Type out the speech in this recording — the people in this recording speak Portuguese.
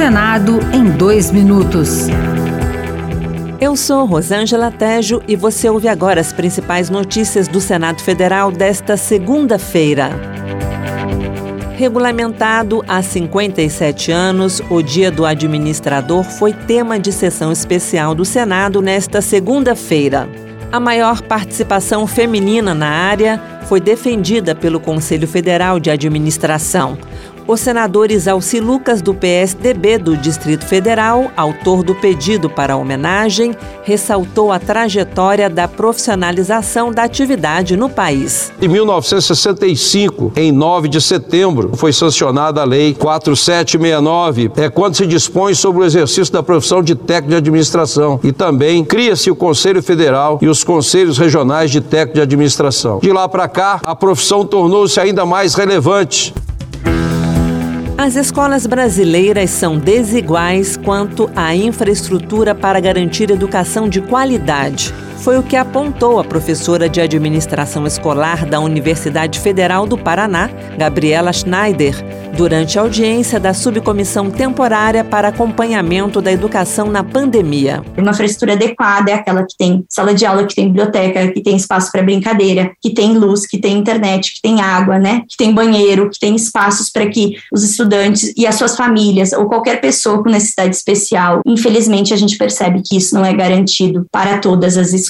Senado em dois minutos. Eu sou Rosângela Tejo e você ouve agora as principais notícias do Senado Federal desta segunda-feira. Regulamentado há 57 anos, o Dia do Administrador foi tema de sessão especial do Senado nesta segunda-feira. A maior participação feminina na área foi defendida pelo Conselho Federal de Administração. O senador Isalci Lucas, do PSDB do Distrito Federal, autor do pedido para a homenagem, ressaltou a trajetória da profissionalização da atividade no país. Em 1965, em 9 de setembro, foi sancionada a Lei 4769, é quando se dispõe sobre o exercício da profissão de técnico de administração. E também cria-se o Conselho Federal e os Conselhos Regionais de Técnico de Administração. De lá para cá, a profissão tornou-se ainda mais relevante. As escolas brasileiras são desiguais quanto à infraestrutura para garantir educação de qualidade. Foi o que apontou a professora de administração escolar da Universidade Federal do Paraná, Gabriela Schneider, durante a audiência da Subcomissão Temporária para Acompanhamento da Educação na Pandemia. Uma infraestrutura adequada é aquela que tem sala de aula, que tem biblioteca, que tem espaço para brincadeira, que tem luz, que tem internet, que tem água, né? que tem banheiro, que tem espaços para que os estudantes e as suas famílias ou qualquer pessoa com necessidade especial, infelizmente a gente percebe que isso não é garantido para todas as escolas